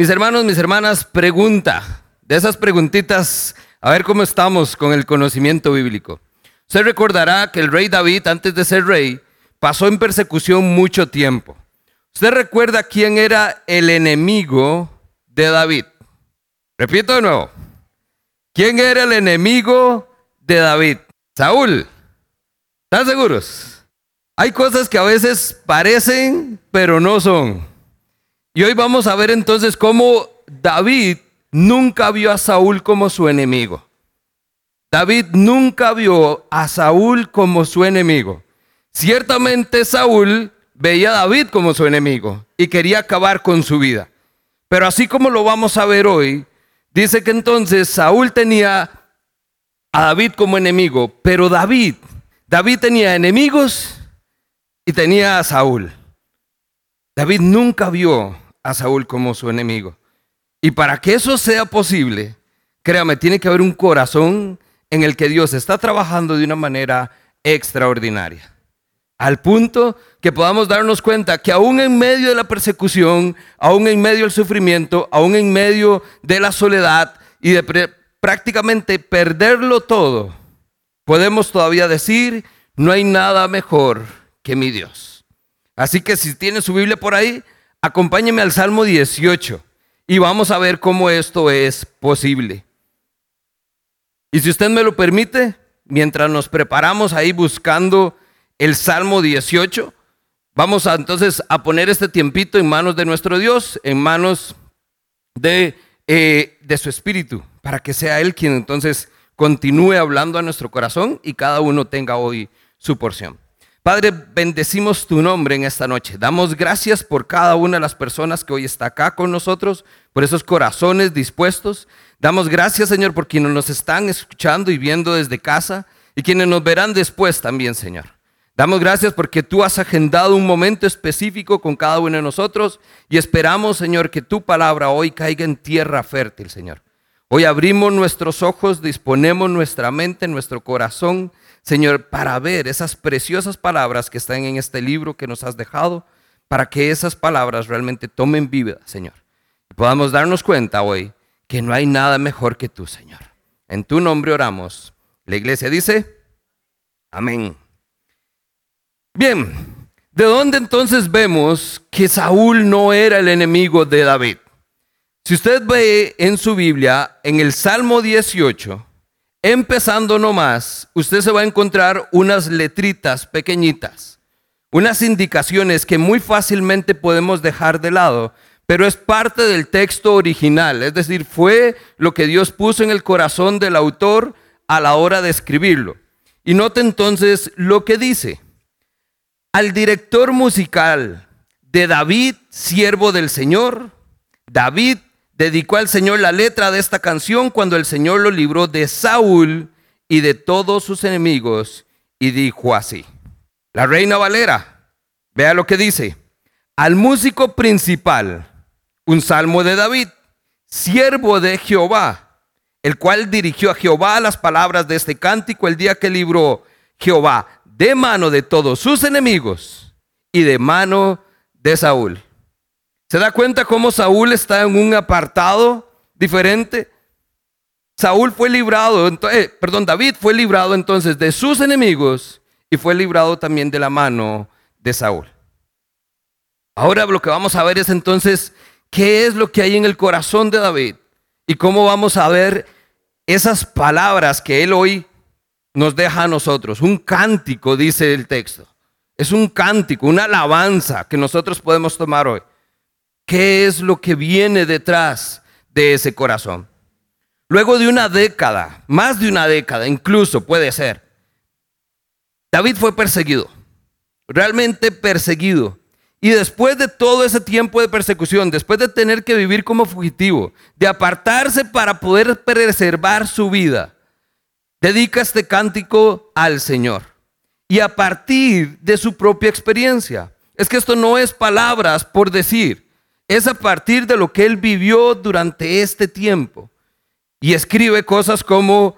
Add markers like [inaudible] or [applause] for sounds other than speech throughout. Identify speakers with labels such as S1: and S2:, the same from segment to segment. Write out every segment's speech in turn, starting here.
S1: Mis hermanos, mis hermanas, pregunta. De esas preguntitas, a ver cómo estamos con el conocimiento bíblico. Usted recordará que el rey David, antes de ser rey, pasó en persecución mucho tiempo. ¿Usted recuerda quién era el enemigo de David? Repito de nuevo. ¿Quién era el enemigo de David? Saúl. ¿Están seguros? Hay cosas que a veces parecen, pero no son. Y hoy vamos a ver entonces cómo David nunca vio a Saúl como su enemigo. David nunca vio a Saúl como su enemigo. Ciertamente Saúl veía a David como su enemigo y quería acabar con su vida. Pero así como lo vamos a ver hoy, dice que entonces Saúl tenía a David como enemigo, pero David, David tenía enemigos y tenía a Saúl. David nunca vio a Saúl como su enemigo. Y para que eso sea posible, créame, tiene que haber un corazón en el que Dios está trabajando de una manera extraordinaria. Al punto que podamos darnos cuenta que aún en medio de la persecución, aún en medio del sufrimiento, aún en medio de la soledad y de prácticamente perderlo todo, podemos todavía decir, no hay nada mejor que mi Dios. Así que si tiene su Biblia por ahí, acompáñeme al Salmo 18 y vamos a ver cómo esto es posible. Y si usted me lo permite, mientras nos preparamos ahí buscando el Salmo 18, vamos a, entonces a poner este tiempito en manos de nuestro Dios, en manos de, eh, de su Espíritu para que sea Él quien entonces continúe hablando a nuestro corazón y cada uno tenga hoy su porción. Padre, bendecimos tu nombre en esta noche. Damos gracias por cada una de las personas que hoy está acá con nosotros, por esos corazones dispuestos. Damos gracias, Señor, por quienes nos están escuchando y viendo desde casa y quienes nos verán después también, Señor. Damos gracias porque tú has agendado un momento específico con cada uno de nosotros y esperamos, Señor, que tu palabra hoy caiga en tierra fértil, Señor. Hoy abrimos nuestros ojos, disponemos nuestra mente, nuestro corazón, Señor, para ver esas preciosas palabras que están en este libro que nos has dejado, para que esas palabras realmente tomen vida, Señor. Y podamos darnos cuenta hoy que no hay nada mejor que tú, Señor. En tu nombre oramos. La iglesia dice, amén. Bien, ¿de dónde entonces vemos que Saúl no era el enemigo de David? Si usted ve en su Biblia, en el Salmo 18, empezando nomás, usted se va a encontrar unas letritas pequeñitas, unas indicaciones que muy fácilmente podemos dejar de lado, pero es parte del texto original, es decir, fue lo que Dios puso en el corazón del autor a la hora de escribirlo. Y note entonces lo que dice. Al director musical de David, siervo del Señor, David dedicó al Señor la letra de esta canción cuando el Señor lo libró de Saúl y de todos sus enemigos y dijo así. La reina Valera, vea lo que dice. Al músico principal, un salmo de David, siervo de Jehová, el cual dirigió a Jehová las palabras de este cántico el día que libró Jehová de mano de todos sus enemigos y de mano de Saúl. ¿Se da cuenta cómo Saúl está en un apartado diferente? Saúl fue librado, eh, perdón, David fue librado entonces de sus enemigos y fue librado también de la mano de Saúl. Ahora lo que vamos a ver es entonces qué es lo que hay en el corazón de David y cómo vamos a ver esas palabras que él hoy nos deja a nosotros. Un cántico, dice el texto. Es un cántico, una alabanza que nosotros podemos tomar hoy. ¿Qué es lo que viene detrás de ese corazón? Luego de una década, más de una década incluso puede ser, David fue perseguido, realmente perseguido. Y después de todo ese tiempo de persecución, después de tener que vivir como fugitivo, de apartarse para poder preservar su vida, dedica este cántico al Señor. Y a partir de su propia experiencia. Es que esto no es palabras por decir es a partir de lo que él vivió durante este tiempo. Y escribe cosas como,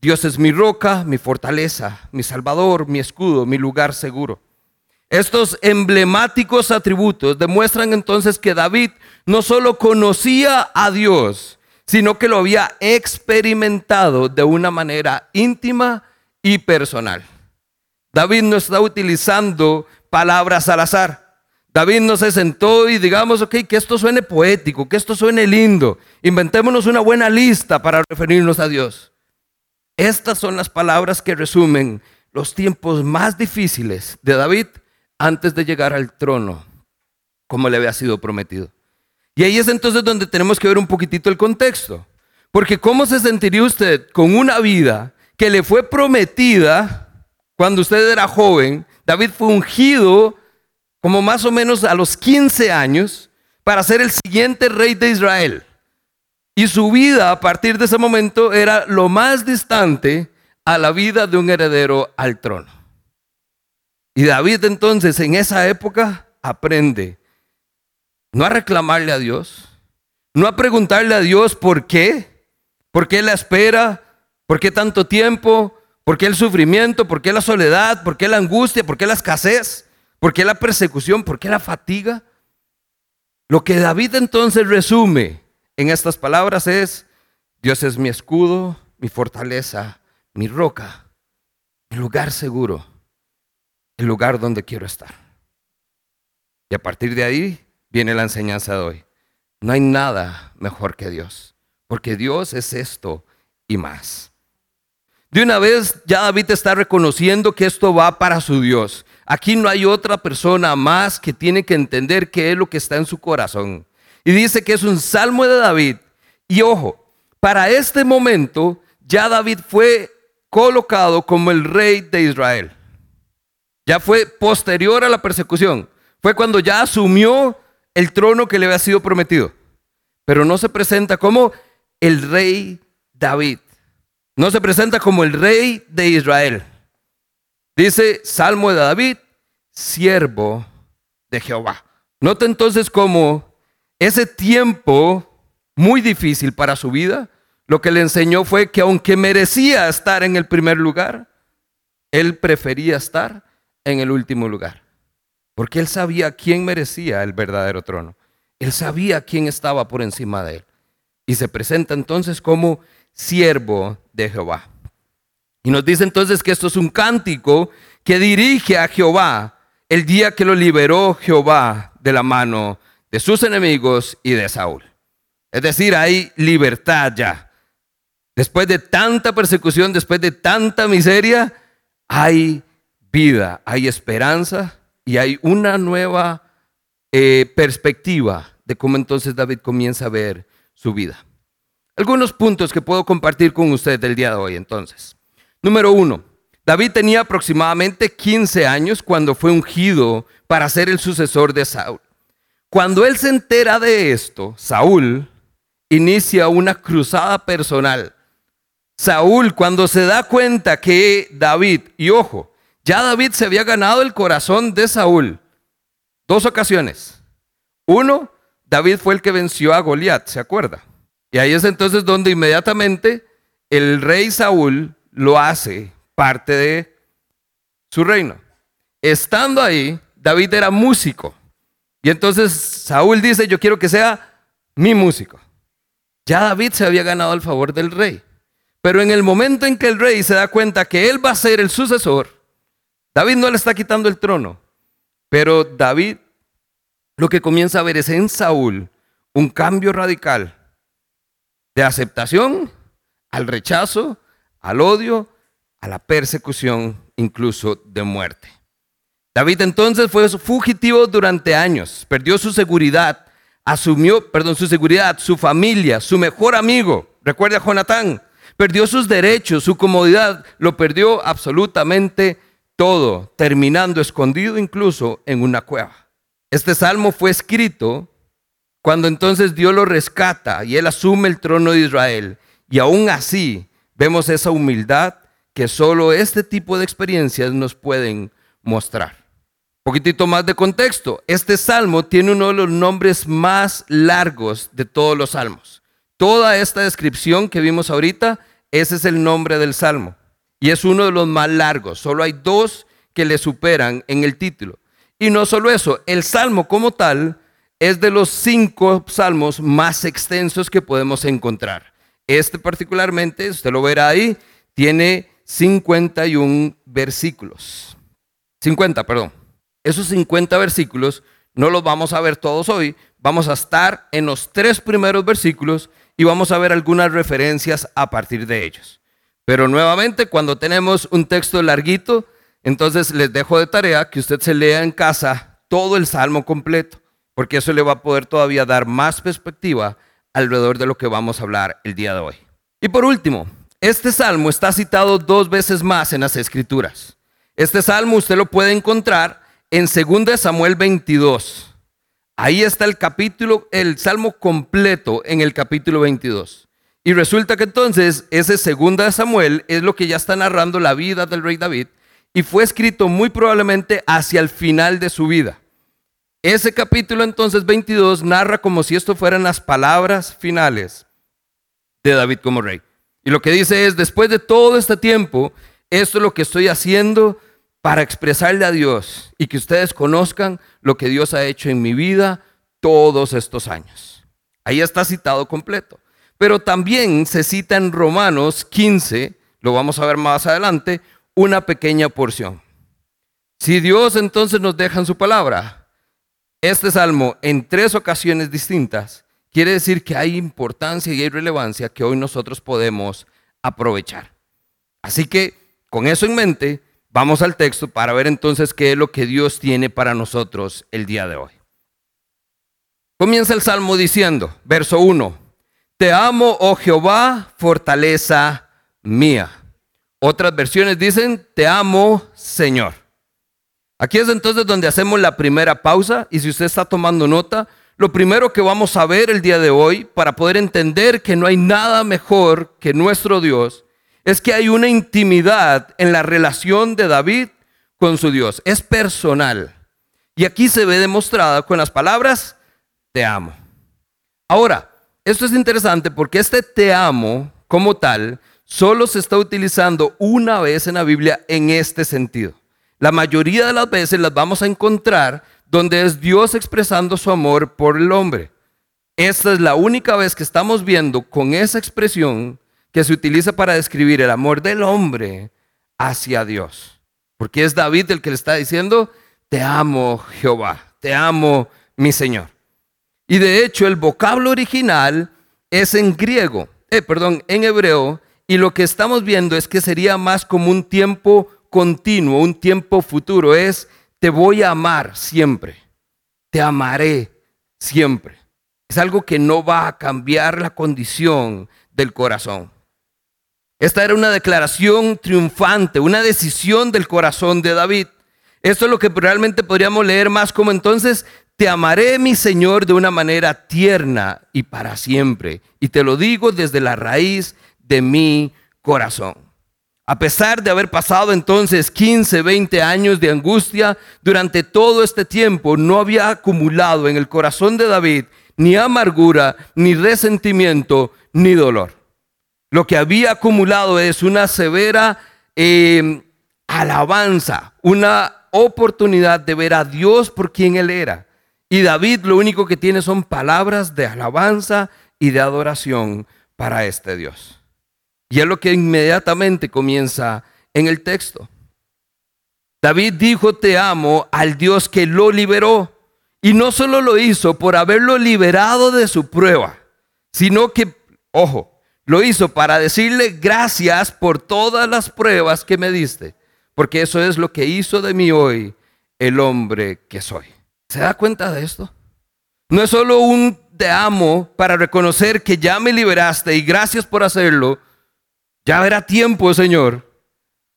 S1: Dios es mi roca, mi fortaleza, mi salvador, mi escudo, mi lugar seguro. Estos emblemáticos atributos demuestran entonces que David no solo conocía a Dios, sino que lo había experimentado de una manera íntima y personal. David no está utilizando palabras al azar. David no se sentó y digamos, ok, que esto suene poético, que esto suene lindo. Inventémonos una buena lista para referirnos a Dios. Estas son las palabras que resumen los tiempos más difíciles de David antes de llegar al trono, como le había sido prometido. Y ahí es entonces donde tenemos que ver un poquitito el contexto. Porque ¿cómo se sentiría usted con una vida que le fue prometida cuando usted era joven? David fue ungido como más o menos a los 15 años, para ser el siguiente rey de Israel. Y su vida a partir de ese momento era lo más distante a la vida de un heredero al trono. Y David entonces en esa época aprende no a reclamarle a Dios, no a preguntarle a Dios por qué, por qué la espera, por qué tanto tiempo, por qué el sufrimiento, por qué la soledad, por qué la angustia, por qué la escasez. ¿Por qué la persecución? ¿Por qué la fatiga? Lo que David entonces resume en estas palabras es, Dios es mi escudo, mi fortaleza, mi roca, mi lugar seguro, el lugar donde quiero estar. Y a partir de ahí viene la enseñanza de hoy. No hay nada mejor que Dios, porque Dios es esto y más. De una vez ya David está reconociendo que esto va para su Dios. Aquí no hay otra persona más que tiene que entender qué es lo que está en su corazón. Y dice que es un salmo de David. Y ojo, para este momento ya David fue colocado como el rey de Israel. Ya fue posterior a la persecución. Fue cuando ya asumió el trono que le había sido prometido. Pero no se presenta como el rey David. No se presenta como el rey de Israel. Dice Salmo de David, siervo de Jehová. Nota entonces cómo ese tiempo muy difícil para su vida, lo que le enseñó fue que aunque merecía estar en el primer lugar, él prefería estar en el último lugar. Porque él sabía quién merecía el verdadero trono. Él sabía quién estaba por encima de él. Y se presenta entonces como siervo de Jehová. Y nos dice entonces que esto es un cántico que dirige a Jehová el día que lo liberó Jehová de la mano de sus enemigos y de Saúl. Es decir, hay libertad ya. Después de tanta persecución, después de tanta miseria, hay vida, hay esperanza y hay una nueva eh, perspectiva de cómo entonces David comienza a ver su vida. Algunos puntos que puedo compartir con usted el día de hoy entonces. Número uno, David tenía aproximadamente 15 años cuando fue ungido para ser el sucesor de Saúl. Cuando él se entera de esto, Saúl inicia una cruzada personal. Saúl, cuando se da cuenta que David, y ojo, ya David se había ganado el corazón de Saúl, dos ocasiones. Uno, David fue el que venció a Goliat, ¿se acuerda? Y ahí es entonces donde inmediatamente el rey Saúl lo hace parte de su reino. Estando ahí, David era músico. Y entonces Saúl dice, yo quiero que sea mi músico. Ya David se había ganado el favor del rey. Pero en el momento en que el rey se da cuenta que él va a ser el sucesor, David no le está quitando el trono. Pero David lo que comienza a ver es en Saúl un cambio radical de aceptación al rechazo al odio, a la persecución, incluso de muerte. David entonces fue fugitivo durante años, perdió su seguridad, asumió, perdón, su seguridad, su familia, su mejor amigo, recuerda a Jonatán, perdió sus derechos, su comodidad, lo perdió absolutamente todo, terminando escondido incluso en una cueva. Este salmo fue escrito cuando entonces Dios lo rescata y él asume el trono de Israel. Y aún así, vemos esa humildad que solo este tipo de experiencias nos pueden mostrar. Un poquitito más de contexto. Este salmo tiene uno de los nombres más largos de todos los salmos. Toda esta descripción que vimos ahorita, ese es el nombre del salmo. Y es uno de los más largos. Solo hay dos que le superan en el título. Y no solo eso, el salmo como tal es de los cinco salmos más extensos que podemos encontrar. Este particularmente, usted lo verá ahí, tiene 51 versículos. 50, perdón. Esos 50 versículos no los vamos a ver todos hoy, vamos a estar en los tres primeros versículos y vamos a ver algunas referencias a partir de ellos. Pero nuevamente, cuando tenemos un texto larguito, entonces les dejo de tarea que usted se lea en casa todo el salmo completo, porque eso le va a poder todavía dar más perspectiva alrededor de lo que vamos a hablar el día de hoy. Y por último, este salmo está citado dos veces más en las escrituras. Este salmo usted lo puede encontrar en 2 Samuel 22. Ahí está el capítulo, el salmo completo en el capítulo 22. Y resulta que entonces ese 2 Samuel es lo que ya está narrando la vida del rey David y fue escrito muy probablemente hacia el final de su vida. Ese capítulo entonces 22 narra como si esto fueran las palabras finales de David como rey. Y lo que dice es, después de todo este tiempo, esto es lo que estoy haciendo para expresarle a Dios y que ustedes conozcan lo que Dios ha hecho en mi vida todos estos años. Ahí está citado completo. Pero también se cita en Romanos 15, lo vamos a ver más adelante, una pequeña porción. Si Dios entonces nos deja en su palabra, este salmo en tres ocasiones distintas, quiere decir que hay importancia y hay relevancia que hoy nosotros podemos aprovechar. Así que con eso en mente, vamos al texto para ver entonces qué es lo que Dios tiene para nosotros el día de hoy. Comienza el salmo diciendo, verso 1, Te amo, oh Jehová, fortaleza mía. Otras versiones dicen, te amo, Señor. Aquí es entonces donde hacemos la primera pausa y si usted está tomando nota, lo primero que vamos a ver el día de hoy para poder entender que no hay nada mejor que nuestro Dios es que hay una intimidad en la relación de David con su Dios. Es personal. Y aquí se ve demostrada con las palabras, te amo. Ahora, esto es interesante porque este te amo como tal solo se está utilizando una vez en la Biblia en este sentido. La mayoría de las veces las vamos a encontrar donde es Dios expresando su amor por el hombre. Esta es la única vez que estamos viendo con esa expresión que se utiliza para describir el amor del hombre hacia Dios. Porque es David el que le está diciendo, te amo Jehová, te amo mi Señor. Y de hecho el vocablo original es en griego, eh, perdón, en hebreo, y lo que estamos viendo es que sería más como un tiempo continuo, un tiempo futuro. Es, te voy a amar siempre. Te amaré siempre. Es algo que no va a cambiar la condición del corazón. Esta era una declaración triunfante, una decisión del corazón de David. Esto es lo que realmente podríamos leer más como entonces, te amaré mi Señor de una manera tierna y para siempre. Y te lo digo desde la raíz de mi corazón. A pesar de haber pasado entonces 15, 20 años de angustia, durante todo este tiempo no había acumulado en el corazón de David ni amargura, ni resentimiento, ni dolor. Lo que había acumulado es una severa em, alabanza, una oportunidad de ver a Dios por quien Él era. Y David lo único que tiene son palabras de alabanza y de adoración para este Dios. Y es lo que inmediatamente comienza en el texto. David dijo, te amo al Dios que lo liberó. Y no solo lo hizo por haberlo liberado de su prueba, sino que, ojo, lo hizo para decirle gracias por todas las pruebas que me diste, porque eso es lo que hizo de mí hoy el hombre que soy. ¿Se da cuenta de esto? No es solo un te amo para reconocer que ya me liberaste y gracias por hacerlo, ya verá tiempo, Señor.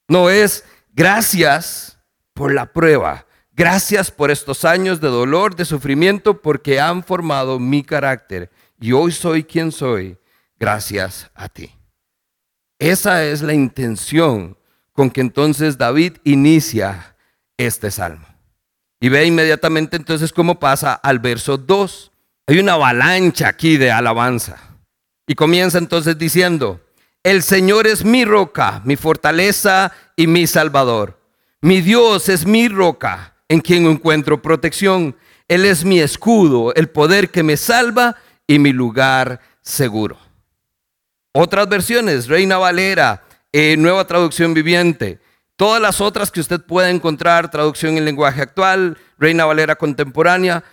S1: No es gracias por la prueba. Gracias por estos años de dolor, de sufrimiento, porque han formado mi carácter. Y hoy soy quien soy, gracias a ti. Esa es la intención con que entonces David inicia este salmo. Y ve inmediatamente entonces cómo pasa al verso 2. Hay una avalancha aquí de alabanza. Y comienza entonces diciendo, el Señor es mi roca, mi fortaleza y mi salvador. Mi Dios es mi roca en quien encuentro protección. Él es mi escudo, el poder que me salva y mi lugar seguro. Otras versiones, Reina Valera, eh, Nueva Traducción Viviente, todas las otras que usted pueda encontrar, traducción en lenguaje actual, Reina Valera contemporánea,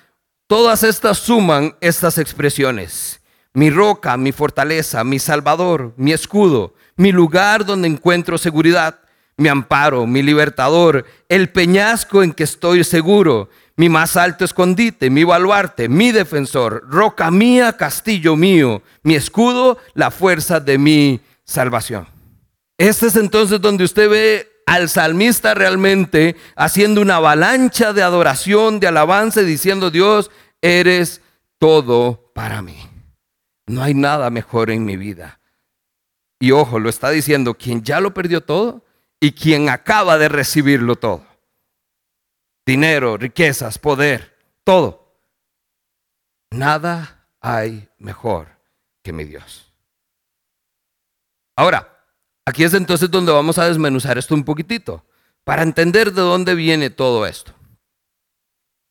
S1: todas estas suman estas expresiones. Mi roca, mi fortaleza, mi salvador, mi escudo, mi lugar donde encuentro seguridad, mi amparo, mi libertador, el peñasco en que estoy seguro, mi más alto escondite, mi baluarte, mi defensor, roca mía, castillo mío, mi escudo, la fuerza de mi salvación. Este es entonces donde usted ve al salmista realmente haciendo una avalancha de adoración, de alabanza, diciendo, Dios, eres todo para mí. No hay nada mejor en mi vida. Y ojo, lo está diciendo quien ya lo perdió todo y quien acaba de recibirlo todo. Dinero, riquezas, poder, todo. Nada hay mejor que mi Dios. Ahora, aquí es entonces donde vamos a desmenuzar esto un poquitito, para entender de dónde viene todo esto.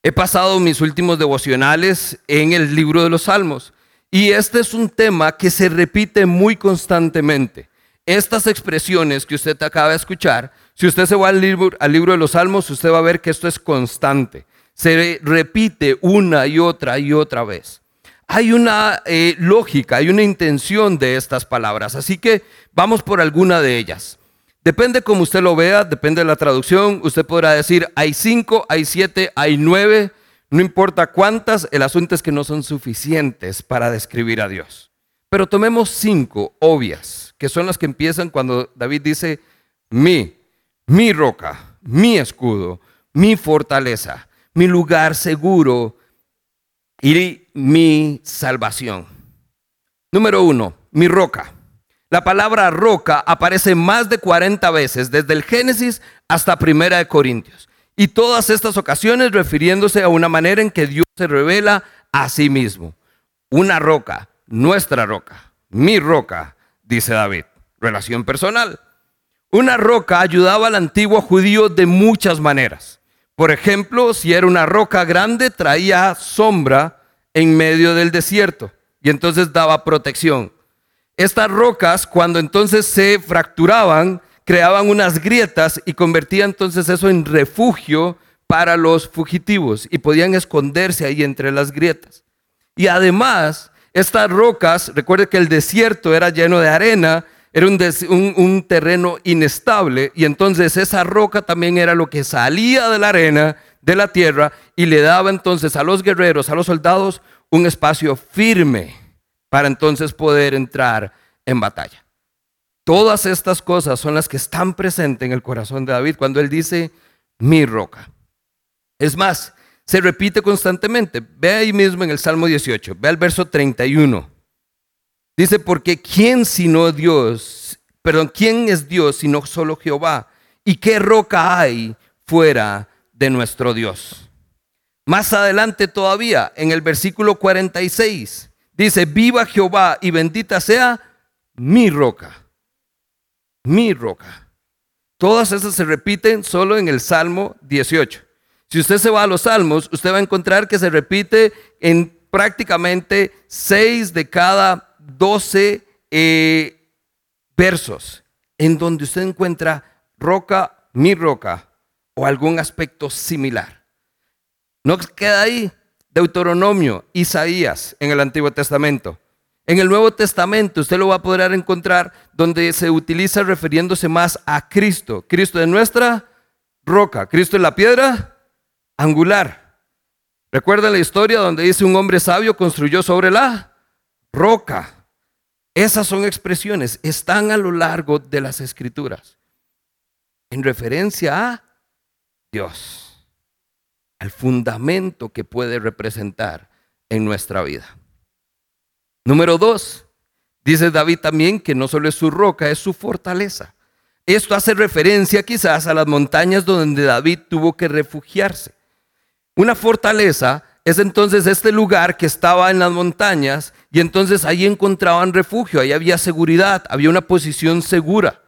S1: He pasado mis últimos devocionales en el libro de los Salmos y este es un tema que se repite muy constantemente estas expresiones que usted acaba de escuchar, si usted se va al libro, al libro de los Salmos, usted va a ver que esto es constante. Se repite una y otra y otra vez. Hay una eh, lógica, hay una intención de estas palabras, así que vamos por alguna de ellas. Depende como usted lo vea, depende de la traducción. Usted podrá decir, hay cinco, hay siete, hay nueve, no importa cuántas, el asunto es que no son suficientes para describir a Dios. Pero tomemos cinco obvias que son las que empiezan cuando David dice, mi, mi roca, mi escudo, mi fortaleza, mi lugar seguro y mi salvación. Número uno, mi roca. La palabra roca aparece más de 40 veces, desde el Génesis hasta Primera de Corintios. Y todas estas ocasiones refiriéndose a una manera en que Dios se revela a sí mismo. Una roca, nuestra roca, mi roca, dice David. Relación personal. Una roca ayudaba al antiguo judío de muchas maneras. Por ejemplo, si era una roca grande, traía sombra en medio del desierto y entonces daba protección. Estas rocas, cuando entonces se fracturaban, creaban unas grietas y convertía entonces eso en refugio para los fugitivos y podían esconderse ahí entre las grietas. Y además, estas rocas, recuerde que el desierto era lleno de arena, era un, terreno inestable y entonces esa roca también era lo que salía de la arena, de la tierra, y le daba entonces a los guerreros, a los soldados, un espacio firme para entonces poder entrar en batalla. Todas estas cosas son las que están presentes en el corazón de David cuando él dice, mi roca. Es más, se repite constantemente. Ve ahí mismo en el Salmo 18, ve al verso 31. Dice, porque ¿quién sino Dios? Perdón, ¿quién es Dios sino solo Jehová? ¿Y qué roca hay fuera de nuestro Dios? Más adelante todavía, en el versículo 46, dice, viva Jehová y bendita sea mi roca. Mi roca. Todas esas se repiten solo en el Salmo 18. Si usted se va a los salmos, usted va a encontrar que se repite en prácticamente seis de cada doce eh, versos, en donde usted encuentra roca, mi roca, o algún aspecto similar. No queda ahí Deuteronomio, Isaías en el Antiguo Testamento. En el Nuevo Testamento usted lo va a poder encontrar donde se utiliza refiriéndose más a Cristo. Cristo es nuestra roca. Cristo es la piedra angular. Recuerda la historia donde dice un hombre sabio construyó sobre la roca. Esas son expresiones, están a lo largo de las escrituras en referencia a Dios, al fundamento que puede representar en nuestra vida. Número dos, dice David también que no solo es su roca, es su fortaleza. Esto hace referencia quizás a las montañas donde David tuvo que refugiarse. Una fortaleza es entonces este lugar que estaba en las montañas y entonces ahí encontraban refugio, ahí había seguridad, había una posición segura.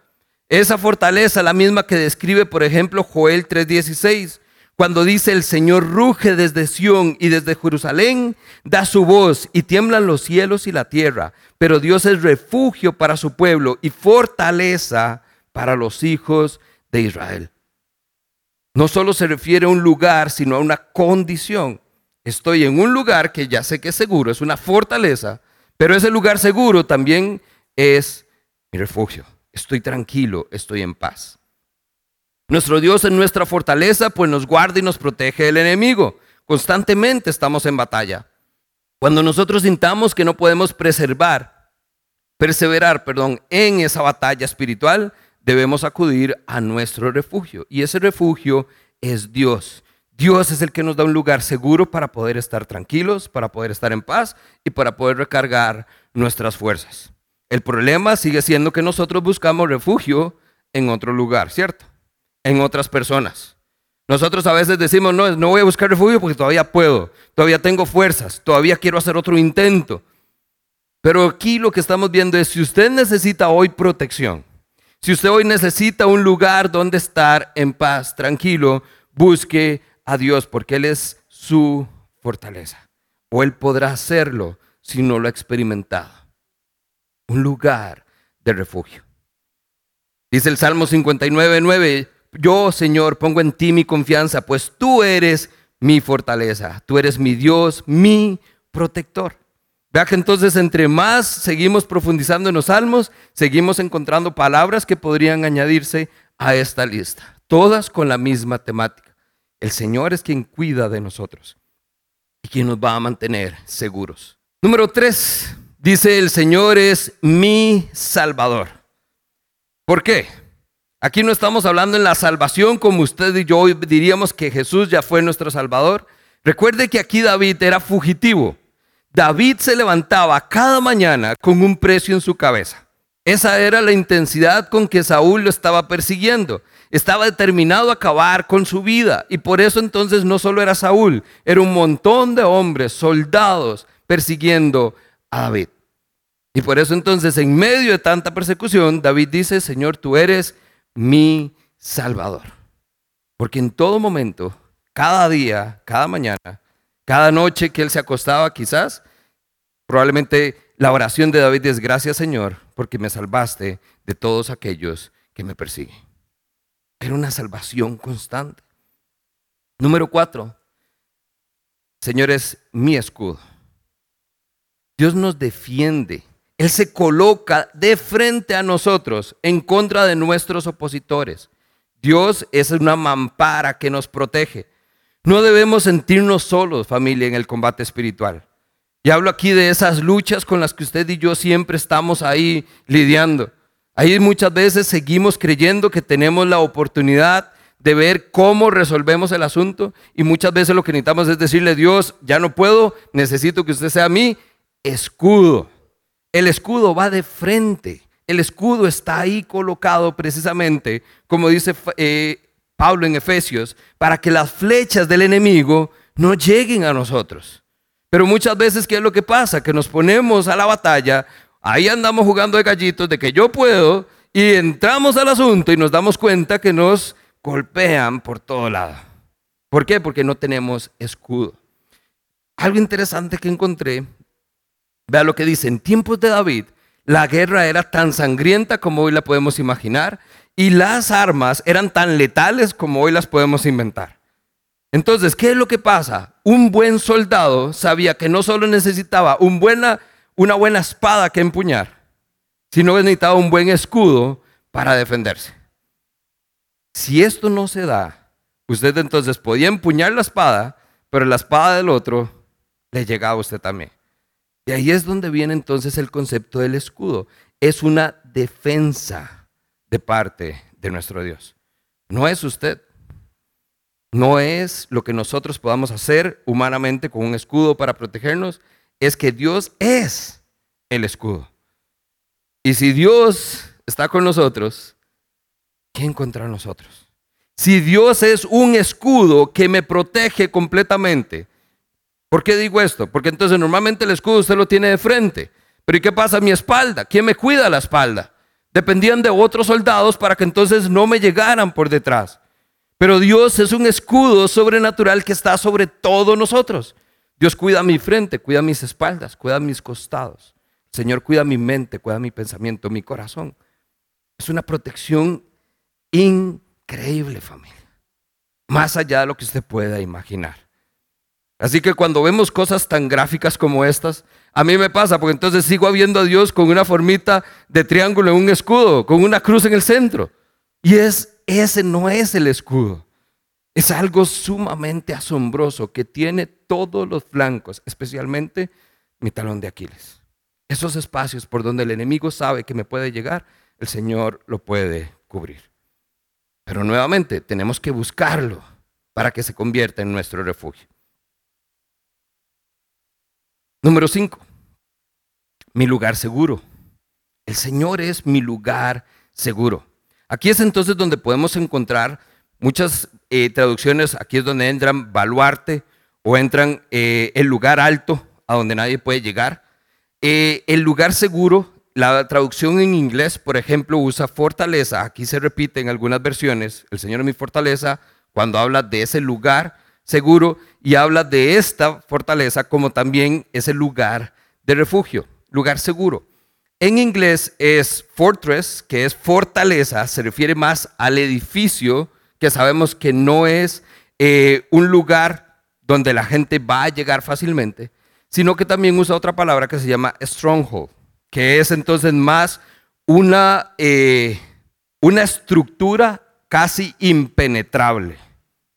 S1: Esa fortaleza, la misma que describe, por ejemplo, Joel 3:16. Cuando dice el Señor ruge desde Sión y desde Jerusalén, da su voz y tiemblan los cielos y la tierra. Pero Dios es refugio para su pueblo y fortaleza para los hijos de Israel. No solo se refiere a un lugar, sino a una condición. Estoy en un lugar que ya sé que es seguro, es una fortaleza, pero ese lugar seguro también es mi refugio. Estoy tranquilo, estoy en paz. Nuestro Dios es nuestra fortaleza, pues nos guarda y nos protege del enemigo. Constantemente estamos en batalla. Cuando nosotros sintamos que no podemos preservar, perseverar, perdón, en esa batalla espiritual, debemos acudir a nuestro refugio. Y ese refugio es Dios. Dios es el que nos da un lugar seguro para poder estar tranquilos, para poder estar en paz y para poder recargar nuestras fuerzas. El problema sigue siendo que nosotros buscamos refugio en otro lugar, ¿cierto? En otras personas. Nosotros a veces decimos, no, no voy a buscar refugio porque todavía puedo, todavía tengo fuerzas, todavía quiero hacer otro intento. Pero aquí lo que estamos viendo es, si usted necesita hoy protección, si usted hoy necesita un lugar donde estar en paz, tranquilo, busque a Dios porque Él es su fortaleza. O Él podrá hacerlo si no lo ha experimentado. Un lugar de refugio. Dice el Salmo 59, 9, yo Señor pongo en ti mi confianza, pues tú eres mi fortaleza, tú eres mi Dios, mi protector. Vea que entonces entre más seguimos profundizando en los salmos, seguimos encontrando palabras que podrían añadirse a esta lista, todas con la misma temática. El Señor es quien cuida de nosotros y quien nos va a mantener seguros. Número tres, dice el Señor es mi Salvador. ¿Por qué? Aquí no estamos hablando en la salvación como usted y yo diríamos que Jesús ya fue nuestro Salvador. Recuerde que aquí David era fugitivo. David se levantaba cada mañana con un precio en su cabeza. Esa era la intensidad con que Saúl lo estaba persiguiendo estaba determinado a acabar con su vida. Y por eso entonces no solo era Saúl, era un montón de hombres, soldados, persiguiendo a David. Y por eso entonces en medio de tanta persecución, David dice, Señor, tú eres mi Salvador. Porque en todo momento, cada día, cada mañana, cada noche que él se acostaba quizás, probablemente la oración de David es, gracias Señor, porque me salvaste de todos aquellos que me persiguen. Era una salvación constante. Número cuatro, Señor es mi escudo. Dios nos defiende. Él se coloca de frente a nosotros en contra de nuestros opositores. Dios es una mampara que nos protege. No debemos sentirnos solos, familia, en el combate espiritual. Y hablo aquí de esas luchas con las que usted y yo siempre estamos ahí lidiando. Ahí muchas veces seguimos creyendo que tenemos la oportunidad de ver cómo resolvemos el asunto y muchas veces lo que necesitamos es decirle, Dios, ya no puedo, necesito que usted sea mi escudo. El escudo va de frente. El escudo está ahí colocado precisamente, como dice eh, Pablo en Efesios, para que las flechas del enemigo no lleguen a nosotros. Pero muchas veces, ¿qué es lo que pasa? Que nos ponemos a la batalla Ahí andamos jugando de gallitos de que yo puedo y entramos al asunto y nos damos cuenta que nos golpean por todo lado. ¿Por qué? Porque no tenemos escudo. Algo interesante que encontré, vea lo que dice, en tiempos de David, la guerra era tan sangrienta como hoy la podemos imaginar y las armas eran tan letales como hoy las podemos inventar. Entonces, ¿qué es lo que pasa? Un buen soldado sabía que no solo necesitaba una buena espada que empuñar, sino necesitaba un buen escudo para defenderse. Si esto no se da, usted entonces podía empuñar la espada, pero la espada del otro le llegaba a usted también. Y ahí es donde viene entonces el concepto del escudo. Es una defensa de parte de nuestro Dios. No es usted. No es lo que nosotros podamos hacer humanamente con un escudo para protegernos, es que Dios es el escudo. Y si Dios está con nosotros, ¿quién contra nosotros? Si Dios es un escudo que me protege completamente, ¿por qué digo esto? Porque entonces normalmente el escudo usted lo tiene de frente. Pero ¿y qué pasa a mi espalda? ¿Quién me cuida la espalda? Dependían de otros soldados para que entonces no me llegaran por detrás. Pero Dios es un escudo sobrenatural que está sobre todos nosotros. Dios cuida mi frente, cuida mis espaldas, cuida mis costados. El Señor cuida mi mente, cuida mi pensamiento, mi corazón. Es una protección increíble, familia. Más allá de lo que usted pueda imaginar. Así que cuando vemos cosas tan gráficas como estas, a mí me pasa, porque entonces sigo viendo a Dios con una formita de triángulo en un escudo, con una cruz en el centro. Y es, ese no es el escudo. Es algo sumamente asombroso que tiene todos los flancos, especialmente mi talón de Aquiles. Esos espacios por donde el enemigo sabe que me puede llegar, el Señor lo puede cubrir. Pero nuevamente tenemos que buscarlo para que se convierta en nuestro refugio. Número 5. Mi lugar seguro. El Señor es mi lugar seguro. Aquí es entonces donde podemos encontrar muchas eh, traducciones, aquí es donde entran baluarte o entran eh, el lugar alto a donde nadie puede llegar. Eh, el lugar seguro, la traducción en inglés, por ejemplo, usa fortaleza. Aquí se repite en algunas versiones, el Señor es mi fortaleza, cuando habla de ese lugar seguro y habla de esta fortaleza como también ese lugar de refugio, lugar seguro. En inglés es fortress, que es fortaleza, se refiere más al edificio, que sabemos que no es eh, un lugar donde la gente va a llegar fácilmente, sino que también usa otra palabra que se llama stronghold, que es entonces más una, eh, una estructura casi impenetrable.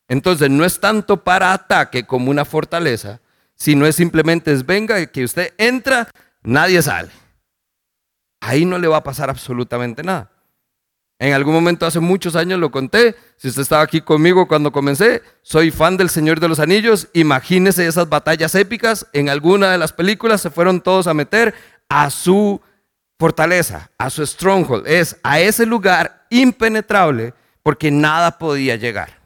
S1: Entonces no es tanto para ataque como una fortaleza, sino es simplemente es venga que usted entra, nadie sale. Ahí no le va a pasar absolutamente nada. En algún momento hace muchos años lo conté, si usted estaba aquí conmigo cuando comencé, soy fan del Señor de los Anillos, imagínese esas batallas épicas, en alguna de las películas se fueron todos a meter a su fortaleza, a su stronghold, es a ese lugar impenetrable porque nada podía llegar.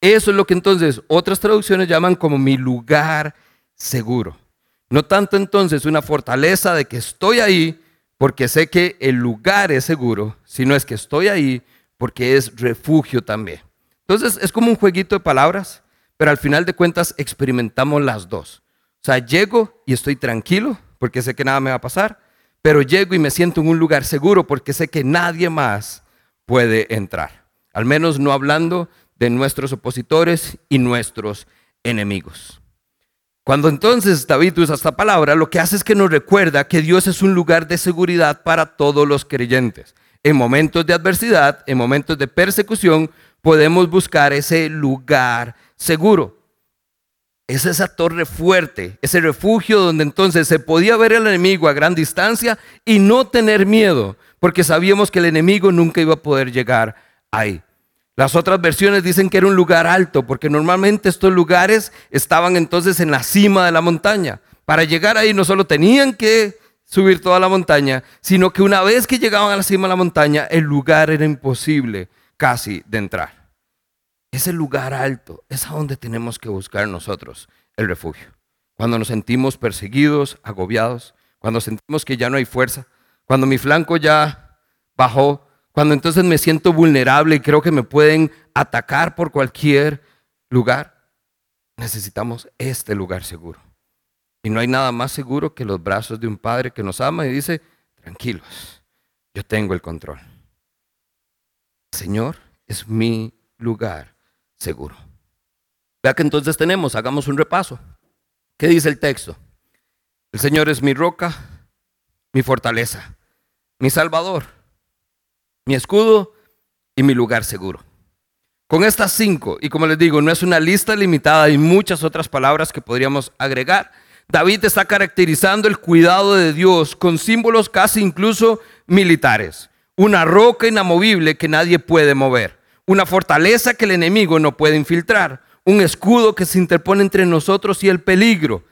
S1: Eso es lo que entonces otras traducciones llaman como mi lugar seguro. No tanto entonces una fortaleza de que estoy ahí porque sé que el lugar es seguro, sino es que estoy ahí porque es refugio también. Entonces es como un jueguito de palabras, pero al final de cuentas experimentamos las dos. O sea, llego y estoy tranquilo porque sé que nada me va a pasar, pero llego y me siento en un lugar seguro porque sé que nadie más puede entrar. Al menos no hablando de nuestros opositores y nuestros enemigos. Cuando entonces David usa esta palabra, lo que hace es que nos recuerda que Dios es un lugar de seguridad para todos los creyentes. En momentos de adversidad, en momentos de persecución, podemos buscar ese lugar seguro. Es esa torre fuerte, ese refugio donde entonces se podía ver al enemigo a gran distancia y no tener miedo, porque sabíamos que el enemigo nunca iba a poder llegar ahí. Las otras versiones dicen que era un lugar alto, porque normalmente estos lugares estaban entonces en la cima de la montaña. Para llegar ahí no solo tenían que subir toda la montaña, sino que una vez que llegaban a la cima de la montaña, el lugar era imposible casi de entrar. Ese lugar alto es a donde tenemos que buscar nosotros el refugio. Cuando nos sentimos perseguidos, agobiados, cuando sentimos que ya no hay fuerza, cuando mi flanco ya bajó, cuando entonces me siento vulnerable y creo que me pueden atacar por cualquier lugar, necesitamos este lugar seguro. Y no hay nada más seguro que los brazos de un padre que nos ama y dice, tranquilos, yo tengo el control. Señor es mi lugar seguro. Vea que entonces tenemos, hagamos un repaso. ¿Qué dice el texto? El Señor es mi roca, mi fortaleza, mi salvador mi escudo y mi lugar seguro. Con estas cinco, y como les digo, no es una lista limitada, hay muchas otras palabras que podríamos agregar. David está caracterizando el cuidado de Dios con símbolos casi incluso militares. Una roca inamovible que nadie puede mover. Una fortaleza que el enemigo no puede infiltrar. Un escudo que se interpone entre nosotros y el peligro.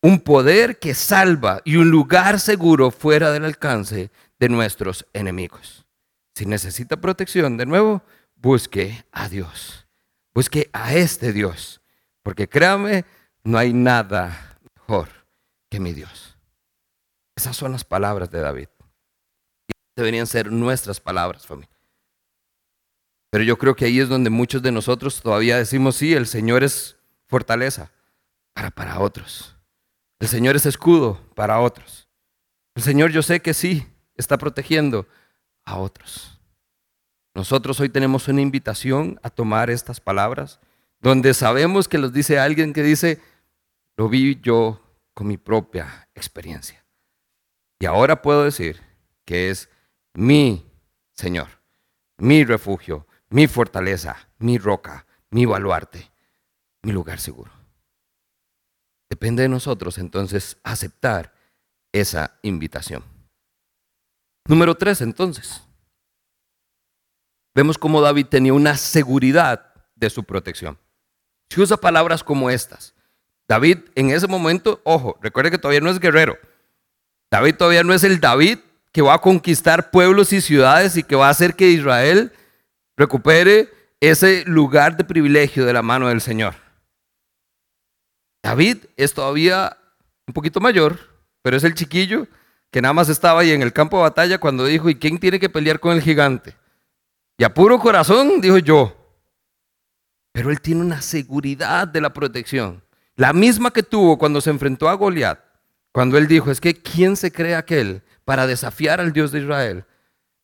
S1: Un poder que salva y un lugar seguro fuera del alcance de nuestros enemigos. Si necesita protección, de nuevo, busque a Dios. Busque a este Dios. Porque créame, no hay nada mejor que mi Dios. Esas son las palabras de David. Y deberían ser nuestras palabras, familia. Pero yo creo que ahí es donde muchos de nosotros todavía decimos, sí, el Señor es fortaleza para, para otros. El Señor es escudo para otros. El Señor yo sé que sí, está protegiendo a otros. Nosotros hoy tenemos una invitación a tomar estas palabras, donde sabemos que los dice alguien que dice, lo vi yo con mi propia experiencia. Y ahora puedo decir que es mi Señor, mi refugio, mi fortaleza, mi roca, mi baluarte, mi lugar seguro. Depende de nosotros entonces aceptar esa invitación. Número tres, entonces. Vemos cómo David tenía una seguridad de su protección. Si usa palabras como estas, David en ese momento, ojo, recuerde que todavía no es guerrero. David todavía no es el David que va a conquistar pueblos y ciudades y que va a hacer que Israel recupere ese lugar de privilegio de la mano del Señor. David es todavía un poquito mayor, pero es el chiquillo que nada más estaba ahí en el campo de batalla cuando dijo, ¿y quién tiene que pelear con el gigante? Y a puro corazón dijo yo. Pero él tiene una seguridad de la protección, la misma que tuvo cuando se enfrentó a Goliat, cuando él dijo, es que ¿quién se cree aquel para desafiar al Dios de Israel?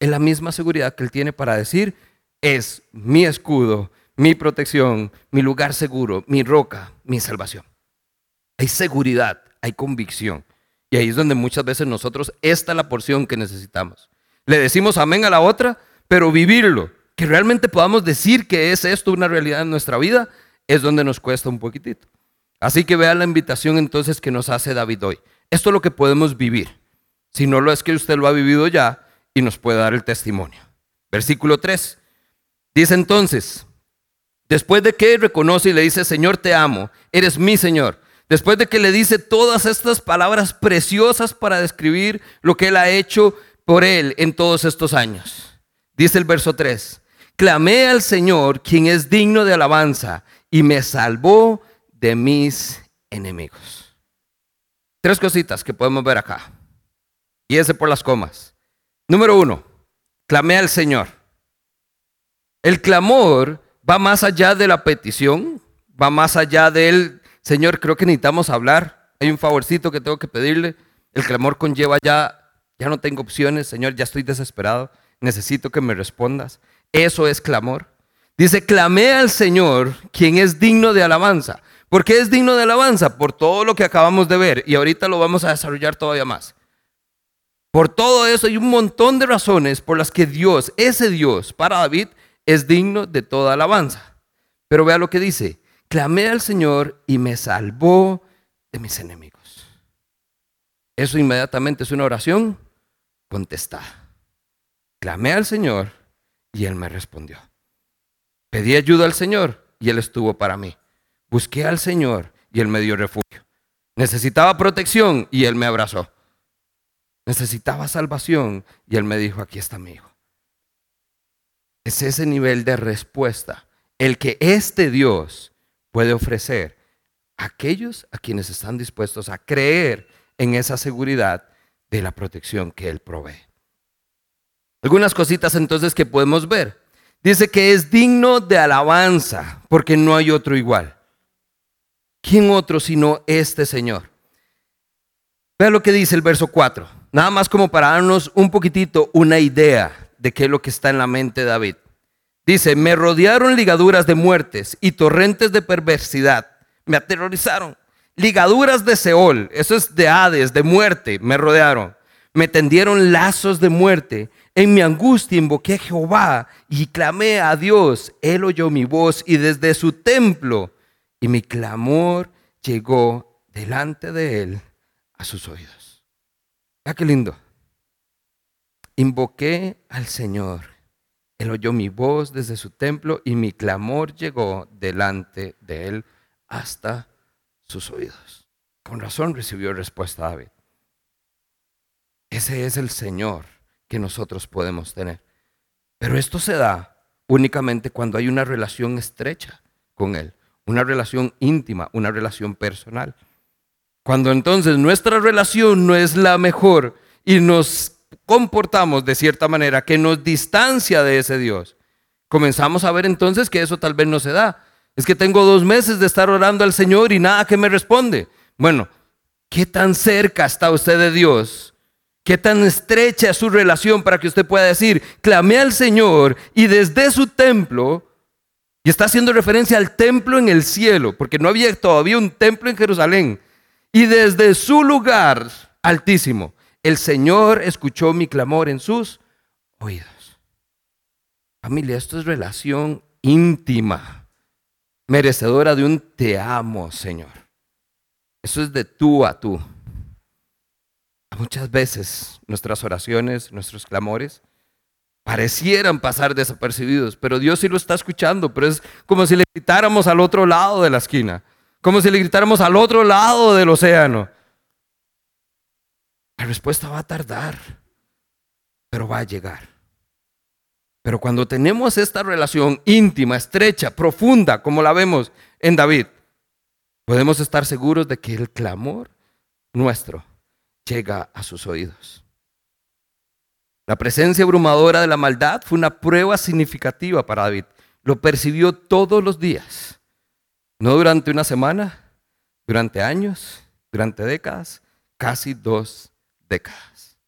S1: Es la misma seguridad que él tiene para decir, es mi escudo, mi protección, mi lugar seguro, mi roca, mi salvación. Hay seguridad, hay convicción. Y ahí es donde muchas veces nosotros, esta es la porción que necesitamos. Le decimos amén a la otra, pero vivirlo, que realmente podamos decir que es esto una realidad en nuestra vida, es donde nos cuesta un poquitito. Así que vean la invitación entonces que nos hace David hoy. Esto es lo que podemos vivir. Si no lo es que usted lo ha vivido ya y nos puede dar el testimonio. Versículo 3. Dice entonces, después de que reconoce y le dice, Señor, te amo, eres mi Señor. Después de que le dice todas estas palabras preciosas para describir lo que él ha hecho por él en todos estos años. Dice el verso 3, clamé al Señor, quien es digno de alabanza, y me salvó de mis enemigos. Tres cositas que podemos ver acá. Y ese por las comas. Número uno, clamé al Señor. El clamor va más allá de la petición, va más allá del Señor, creo que necesitamos hablar. Hay un favorcito que tengo que pedirle. El clamor conlleva ya, ya no tengo opciones, Señor, ya estoy desesperado. Necesito que me respondas. Eso es clamor. Dice, clamé al Señor, quien es digno de alabanza. ¿Por qué es digno de alabanza? Por todo lo que acabamos de ver. Y ahorita lo vamos a desarrollar todavía más. Por todo eso hay un montón de razones por las que Dios, ese Dios, para David, es digno de toda alabanza. Pero vea lo que dice clamé al Señor y me salvó de mis enemigos. Eso inmediatamente es una oración contestada. Clamé al Señor y Él me respondió. Pedí ayuda al Señor y Él estuvo para mí. Busqué al Señor y Él me dio refugio. Necesitaba protección y Él me abrazó. Necesitaba salvación y Él me dijo, aquí está mi hijo. Es ese nivel de respuesta el que este Dios puede ofrecer a aquellos a quienes están dispuestos a creer en esa seguridad de la protección que Él provee. Algunas cositas entonces que podemos ver. Dice que es digno de alabanza porque no hay otro igual. ¿Quién otro sino este Señor? Vea lo que dice el verso 4. Nada más como para darnos un poquitito una idea de qué es lo que está en la mente de David. Dice, me rodearon ligaduras de muertes y torrentes de perversidad. Me aterrorizaron. Ligaduras de Seol, eso es de Hades, de muerte, me rodearon. Me tendieron lazos de muerte. En mi angustia invoqué a Jehová y clamé a Dios. Él oyó mi voz y desde su templo y mi clamor llegó delante de él a sus oídos. Ah, qué lindo. Invoqué al Señor él oyó mi voz desde su templo y mi clamor llegó delante de él hasta sus oídos. Con razón recibió respuesta David. Ese es el Señor que nosotros podemos tener. Pero esto se da únicamente cuando hay una relación estrecha con Él, una relación íntima, una relación personal. Cuando entonces nuestra relación no es la mejor y nos comportamos de cierta manera que nos distancia de ese Dios, Comenzamos a ver entonces que eso tal vez no se da. Es que tengo dos meses de estar orando al Señor y nada que me responde. Bueno, ¿qué tan cerca está usted de Dios? ¿Qué tan estrecha es su relación para que usted pueda decir, clamé al Señor y desde su templo, y está haciendo referencia al templo en el cielo, porque no había todavía un templo en Jerusalén, y desde su lugar altísimo, el Señor escuchó mi clamor en sus oídos. Familia, esto es relación íntima merecedora de un te amo, Señor. Eso es de tú a tú. Muchas veces nuestras oraciones, nuestros clamores, parecieran pasar desapercibidos, pero Dios sí lo está escuchando, pero es como si le gritáramos al otro lado de la esquina, como si le gritáramos al otro lado del océano. La respuesta va a tardar, pero va a llegar. Pero cuando tenemos esta relación íntima, estrecha, profunda, como la vemos en David, podemos estar seguros de que el clamor nuestro llega a sus oídos. La presencia abrumadora de la maldad fue una prueba significativa para David. Lo percibió todos los días, no durante una semana, durante años, durante décadas, casi dos décadas,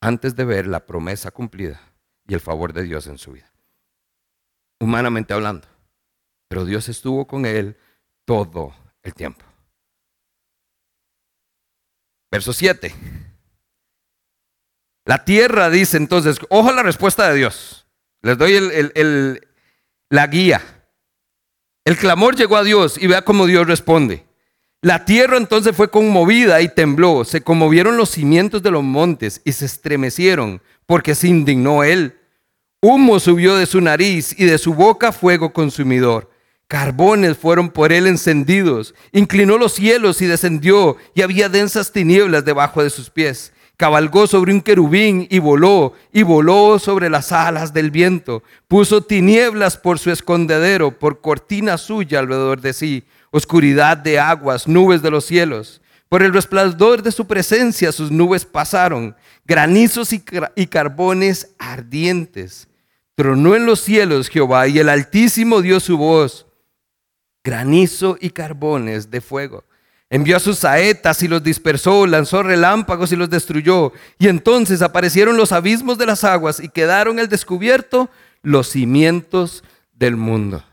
S1: antes de ver la promesa cumplida y el favor de Dios en su vida. Humanamente hablando. Pero Dios estuvo con él todo el tiempo. Verso 7. La tierra dice entonces, ojo a la respuesta de Dios. Les doy el, la guía. El clamor llegó a Dios y vea cómo Dios responde. La tierra entonces fue conmovida y tembló, se conmovieron los cimientos de los montes y se estremecieron porque se indignó él. Humo subió de su nariz y de su boca fuego consumidor. Carbones fueron por él encendidos. Inclinó los cielos y descendió, y había densas tinieblas debajo de sus pies. Cabalgó sobre un querubín y voló, y voló sobre las alas del viento. Puso tinieblas por su escondedero, por cortina suya alrededor de sí. Oscuridad de aguas, nubes de los cielos. Por el resplandor de su presencia sus nubes pasaron, granizos y, carbones ardientes Tronó en los cielos Jehová y el Altísimo dio su voz, granizo y carbones de fuego. Envió a sus saetas y los dispersó, lanzó relámpagos y los destruyó. Y entonces aparecieron los abismos de las aguas y quedaron el descubierto los cimientos del mundo.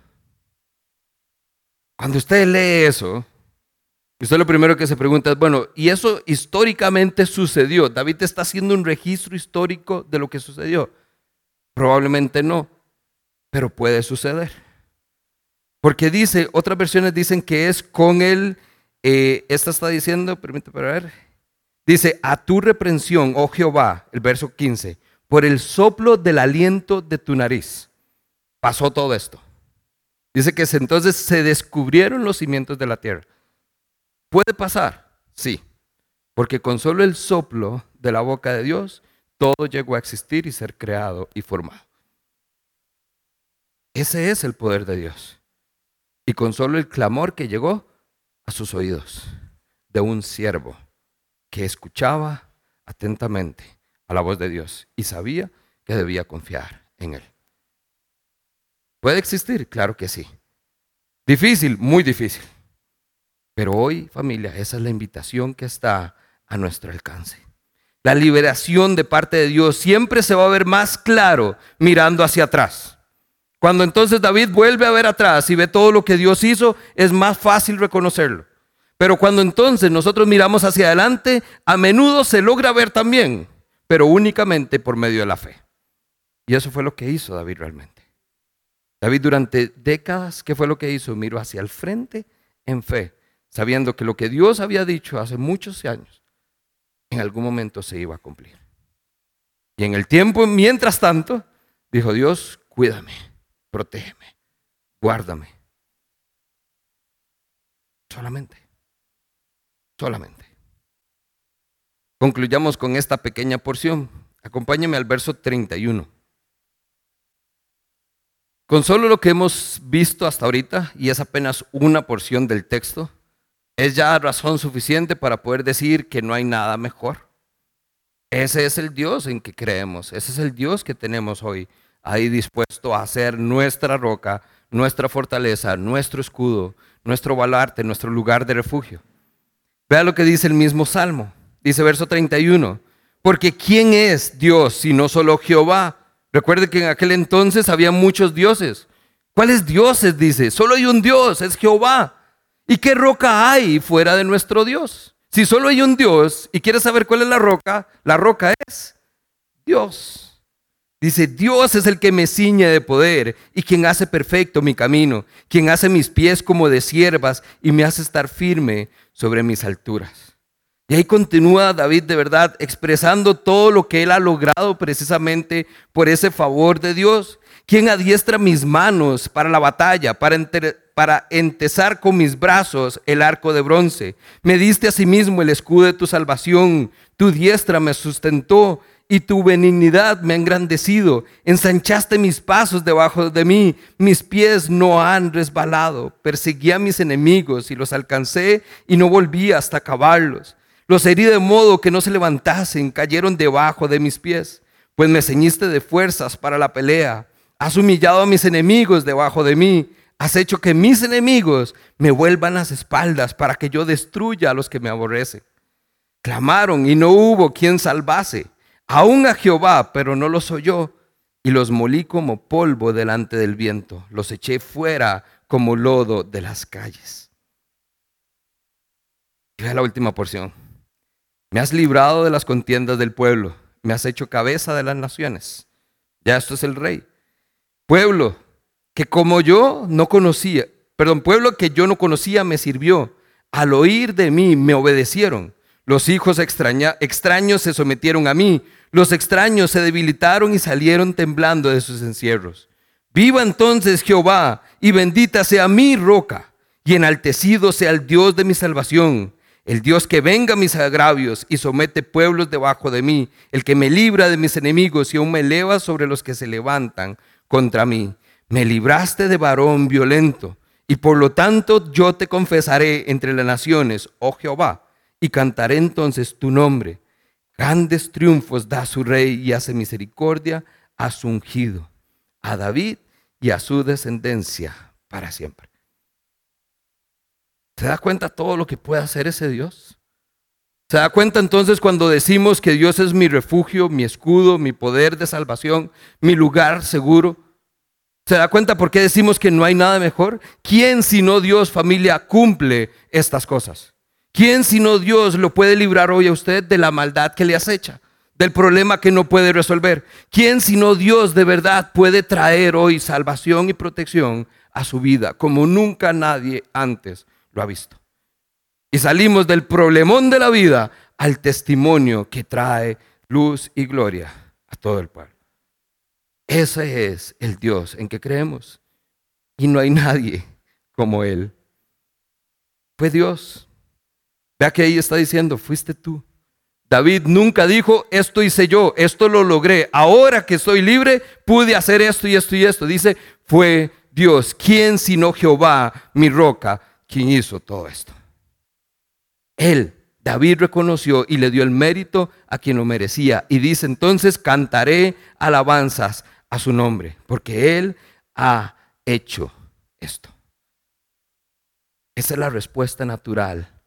S1: Cuando usted lee eso, usted lo primero que se pregunta es, bueno, ¿y eso históricamente sucedió? David está haciendo un registro histórico de lo que sucedió. Probablemente no, pero puede suceder. Porque dice, otras versiones dicen que es con él, eh, esta está diciendo, permítame ver, dice, a tu reprensión, oh Jehová, el verso 15, por el soplo del aliento de tu nariz, pasó todo esto. Dice que entonces se descubrieron los cimientos de la tierra. ¿Puede pasar? Sí, porque con solo el soplo de la boca de Dios todo llegó a existir y ser creado y formado. Ese es el poder de Dios. Y con solo el clamor que llegó a sus oídos de un siervo que escuchaba atentamente a la voz de Dios y sabía que debía confiar en él. ¿Puede existir? Claro que sí. Difícil, muy difícil. Pero hoy, familia, esa es la invitación que está a nuestro alcance la liberación de parte de Dios siempre se va a ver más claro mirando hacia atrás. Cuando entonces David vuelve a ver atrás y ve todo lo que Dios hizo, es más fácil reconocerlo. Pero cuando entonces nosotros miramos hacia adelante, a menudo se logra ver también, pero únicamente por medio de la fe. Y eso fue lo que hizo David realmente. David durante décadas, ¿qué fue lo que hizo? Miró hacia el frente en fe, sabiendo que lo que Dios había dicho hace muchos años en algún momento se iba a cumplir. Y en el tiempo, mientras tanto, dijo Dios, cuídame, protégeme, guárdame. Solamente, solamente. Concluyamos con esta pequeña porción. Acompáñame al verso 31. Con solo lo que hemos visto hasta ahorita, y es apenas una porción del texto, es ya razón suficiente para poder decir que no hay nada mejor. Ese es el Dios en que creemos, ese es el Dios que tenemos hoy ahí dispuesto a ser nuestra roca, nuestra fortaleza, nuestro escudo, nuestro baluarte, nuestro lugar de refugio. Vea lo que dice el mismo Salmo. Dice verso 31, porque ¿quién es Dios si no solo Jehová? Recuerde que en aquel entonces había muchos dioses. ¿Cuáles dioses? Dice, solo hay un Dios, es Jehová. ¿Y qué roca hay fuera de nuestro Dios? Si solo hay un Dios y quieres saber cuál es la roca, la roca es Dios. Dice, Dios es el que me ciñe de poder y quien hace perfecto mi camino, quien hace mis pies como de siervas y me hace estar firme sobre mis alturas. Y ahí continúa David de verdad expresando todo lo que él ha logrado precisamente por ese favor de Dios, quien adiestra mis manos para la batalla, para, para entesar con mis brazos el arco de bronce. Me diste asimismo el escudo de tu salvación, tu diestra me sustentó y tu benignidad me ha engrandecido. Ensanchaste mis pasos debajo de mí, mis pies no han resbalado. Perseguí a mis enemigos y los alcancé y no volví hasta acabarlos. Los herí de modo que no se levantasen, cayeron debajo de mis pies. Pues me ceñiste de fuerzas para la pelea. Has humillado a mis enemigos debajo de mí. Has hecho que mis enemigos me vuelvan las espaldas para que yo destruya a los que me aborrecen. Clamaron y no hubo quien salvase aún a Jehová, pero no los oyó, y los molí como polvo delante del viento, los eché fuera como lodo de las calles. Y la última porción. Me has librado de las contiendas del pueblo, me has hecho cabeza de las naciones. Ya esto es el rey. Pueblo que como yo no conocía, perdón, pueblo que yo no conocía me sirvió. Al oír de mí me obedecieron. Los hijos extraños se sometieron a mí. Los extraños se debilitaron y salieron temblando de sus encierros. Viva entonces Jehová y bendita sea mi roca y enaltecido sea el Dios de mi salvación, el Dios que venga mis agravios y somete pueblos debajo de mí, el que me libra de mis enemigos y aún me eleva sobre los que se levantan contra mí. Me libraste de varón violento y por lo tanto yo te confesaré entre las naciones, oh Jehová, y cantaré entonces tu nombre Grandes triunfos da su rey y hace misericordia a su ungido, a David y a su descendencia para siempre. ¿Se da cuenta todo lo que puede hacer ese Dios? ¿Se da cuenta entonces cuando decimos que Dios es mi refugio, mi escudo, mi poder de salvación, mi lugar seguro? ¿Se da cuenta por qué decimos que no hay nada mejor? ¿Quién sino Dios, familia, cumple estas cosas? ¿Quién sino Dios lo puede librar hoy a usted de la maldad que le acecha? Del problema que no puede resolver. ¿Quién sino Dios de verdad puede traer hoy salvación y protección a su vida como nunca nadie antes lo ha visto? Y salimos del problemón de la vida al testimonio que trae luz y gloria a todo el pueblo. Ese es el Dios en que creemos. Y no hay nadie como Él. Fue Dios Vea que ahí está diciendo, fuiste tú. David nunca dijo, esto hice yo, esto lo logré. Ahora que estoy libre, pude hacer esto y esto y esto. Dice, fue Dios. ¿Quién sino Jehová, mi roca, quien hizo todo esto? Él, David reconoció y le dio el mérito a quien lo merecía. Y dice, entonces cantaré alabanzas a su nombre, porque Él ha hecho esto. Esa es la respuesta natural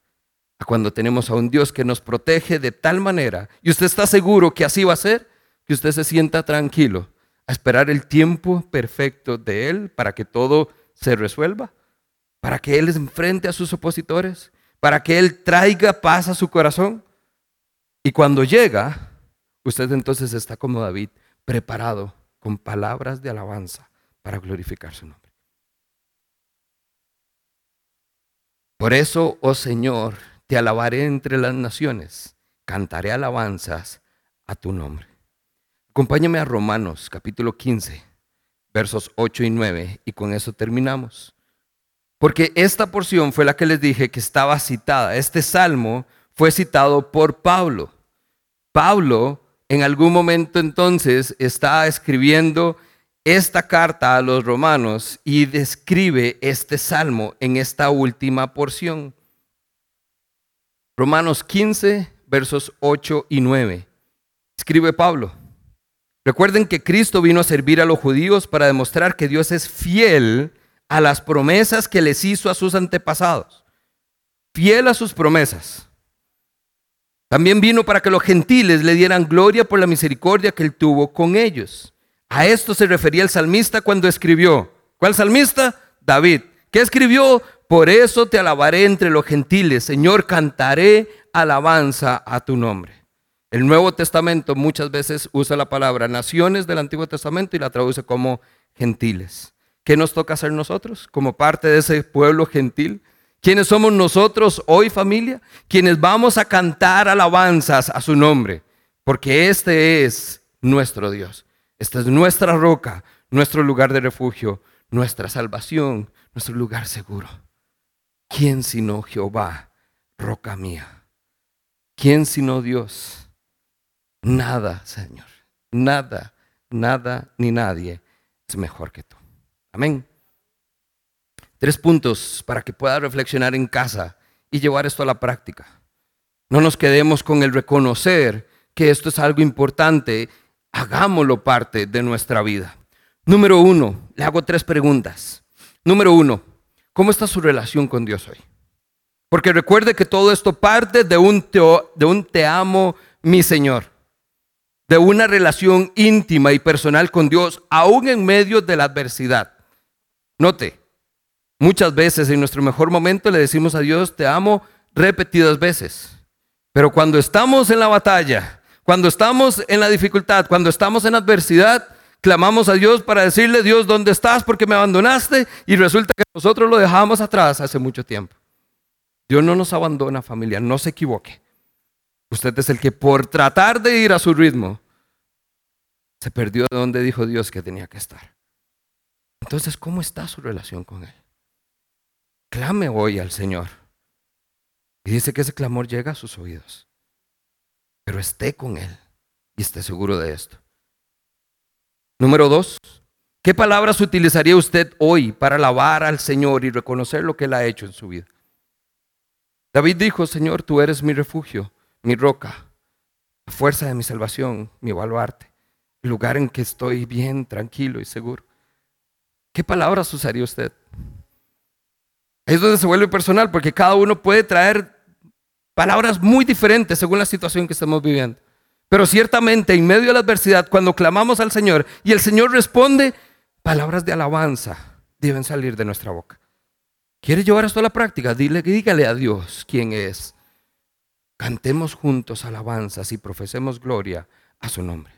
S1: cuando tenemos a un Dios que nos protege de tal manera, y usted está seguro que así va a ser, que usted se sienta tranquilo a esperar el tiempo perfecto de Él para que todo se resuelva, para que Él enfrente a sus opositores, para que Él traiga paz a su corazón. Y cuando llega, usted entonces está como David, preparado con palabras de alabanza para glorificar su nombre. Por eso, oh Señor, te alabaré entre las naciones, cantaré alabanzas a tu nombre. Acompáñame a Romanos capítulo 15, versos 8 y 9, y con eso terminamos. Porque esta porción fue la que les dije que estaba citada. Este salmo fue citado por Pablo. Pablo en algún momento entonces está escribiendo esta carta a los romanos y describe este salmo en esta última porción. Romanos 15, versos 8 y 9. Escribe Pablo, Recuerden que Cristo vino a servir a los judíos para demostrar que Dios es fiel a las promesas que les hizo a sus antepasados. Fiel a sus promesas. También vino para que los gentiles le dieran gloria por la misericordia que él tuvo con ellos. A esto se refería el salmista cuando escribió. ¿Cuál salmista? David. ¿Qué escribió? Por eso te alabaré entre los gentiles. Señor, cantaré alabanza a tu nombre. El Nuevo Testamento muchas veces usa la palabra naciones del Antiguo Testamento y la traduce como gentiles. ¿Qué nos toca hacer nosotros como parte de ese pueblo gentil? ¿Quiénes somos nosotros hoy familia? Quienes vamos a cantar alabanzas a su nombre, porque este es nuestro Dios. Esta es nuestra roca, nuestro lugar de refugio, nuestra salvación, nuestro lugar seguro. ¿Quién sino Jehová, roca mía? ¿Quién sino Dios? Nada, Señor. Nada, nada ni nadie es mejor que tú. Amén. Tres puntos para que pueda reflexionar en casa y llevar esto a la práctica. No nos quedemos con el reconocer que esto es algo importante, hagámoslo parte de nuestra vida. Número uno, le hago tres preguntas. Número uno, ¿cómo está su relación con Dios hoy? Porque recuerde que todo esto parte de un de un te amo, mi Señor, de una relación íntima y personal con Dios, aún en medio de la adversidad. Note, Muchas veces en nuestro mejor momento le decimos a Dios, te amo repetidas veces. Pero cuando estamos en la batalla, cuando estamos en la dificultad, cuando estamos en adversidad, clamamos a Dios para decirle, Dios, ¿dónde estás? Porque me abandonaste y resulta que nosotros lo dejamos atrás hace mucho tiempo. Dios no nos abandona familia, no se equivoque. Usted es el que por tratar de ir a su ritmo, se perdió de donde dijo Dios que tenía que estar. Entonces, ¿cómo está su relación con Él? Clame hoy al Señor. Y dice que ese clamor llega a sus oídos. Pero esté con Él y esté seguro de esto. Número dos, ¿qué palabras utilizaría usted hoy para alabar al Señor y reconocer lo que Él ha hecho en su vida? David dijo, Señor, tú eres mi refugio, mi roca, la fuerza de mi salvación, mi baluarte, el lugar en que estoy bien, tranquilo y seguro. ¿Qué palabras usaría usted? es donde se vuelve personal, porque cada uno puede traer palabras muy diferentes según la situación que estamos viviendo. Pero ciertamente en medio de la adversidad, cuando clamamos al Señor y el Señor responde, palabras de alabanza deben salir de nuestra boca. ¿Quiere llevar esto a la práctica? Dile, dígale a Dios quién es. Cantemos juntos alabanzas y profesemos gloria a su nombre.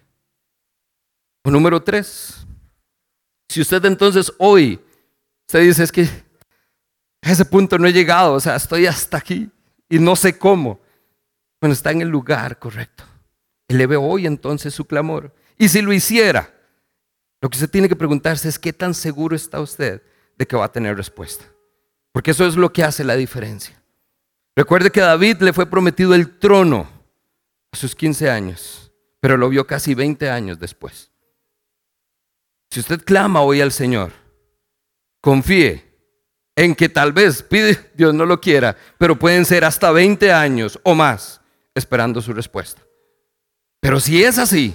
S1: O número tres, si usted entonces hoy, usted dice, es que a ese punto no he llegado, o sea, estoy hasta aquí y no sé cómo. Bueno, está en el lugar correcto. Eleve hoy entonces su clamor. Y si lo hiciera, lo que usted tiene que preguntarse es qué tan seguro está usted de que va a tener respuesta. Porque eso es lo que hace la diferencia. Recuerde que David le fue prometido el trono a sus 15 años, pero lo vio casi 20 años después. Si usted clama hoy al Señor, confíe en que tal vez pide, [laughs] Dios no lo quiera, pero pueden ser hasta 20 años o más esperando su respuesta. Pero si es así,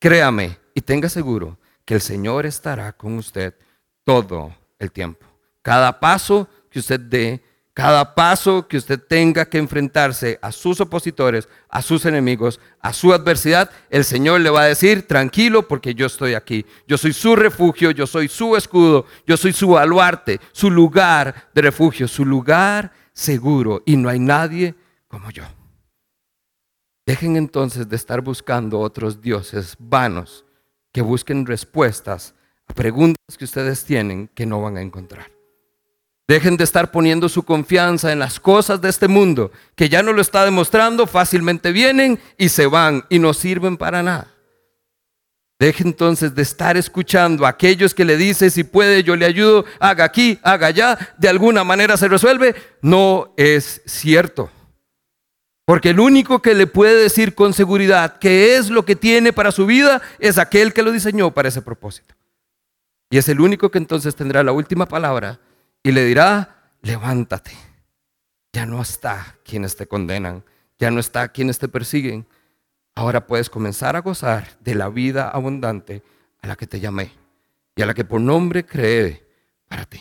S1: créame y tenga seguro que el Señor estará con usted todo el tiempo. Cada paso que usted dé cada paso que usted tenga que enfrentarse a sus opositores, a sus enemigos, a su adversidad, el Señor le va a decir, tranquilo porque yo estoy aquí. Yo soy su refugio, yo soy su escudo, yo soy su baluarte, su lugar de refugio, su lugar seguro. Y no hay nadie como yo. Dejen entonces de estar buscando otros dioses vanos que busquen respuestas a preguntas que ustedes tienen que no van a encontrar. Dejen de estar poniendo su confianza en las cosas de este mundo, que ya no lo está demostrando, fácilmente vienen y se van y no sirven para nada. Dejen entonces de estar escuchando a aquellos que le dicen, si puede, yo le ayudo, haga aquí, haga allá, de alguna manera se resuelve. No es cierto. Porque el único que le puede decir con seguridad qué es lo que tiene para su vida es aquel que lo diseñó para ese propósito. Y es el único que entonces tendrá la última palabra y le dirá, levántate. Ya no está quienes te condenan, ya no está quienes te persiguen. ahora puedes comenzar a gozar de la vida abundante a la que te llamé y a la que por nombre creé para ti.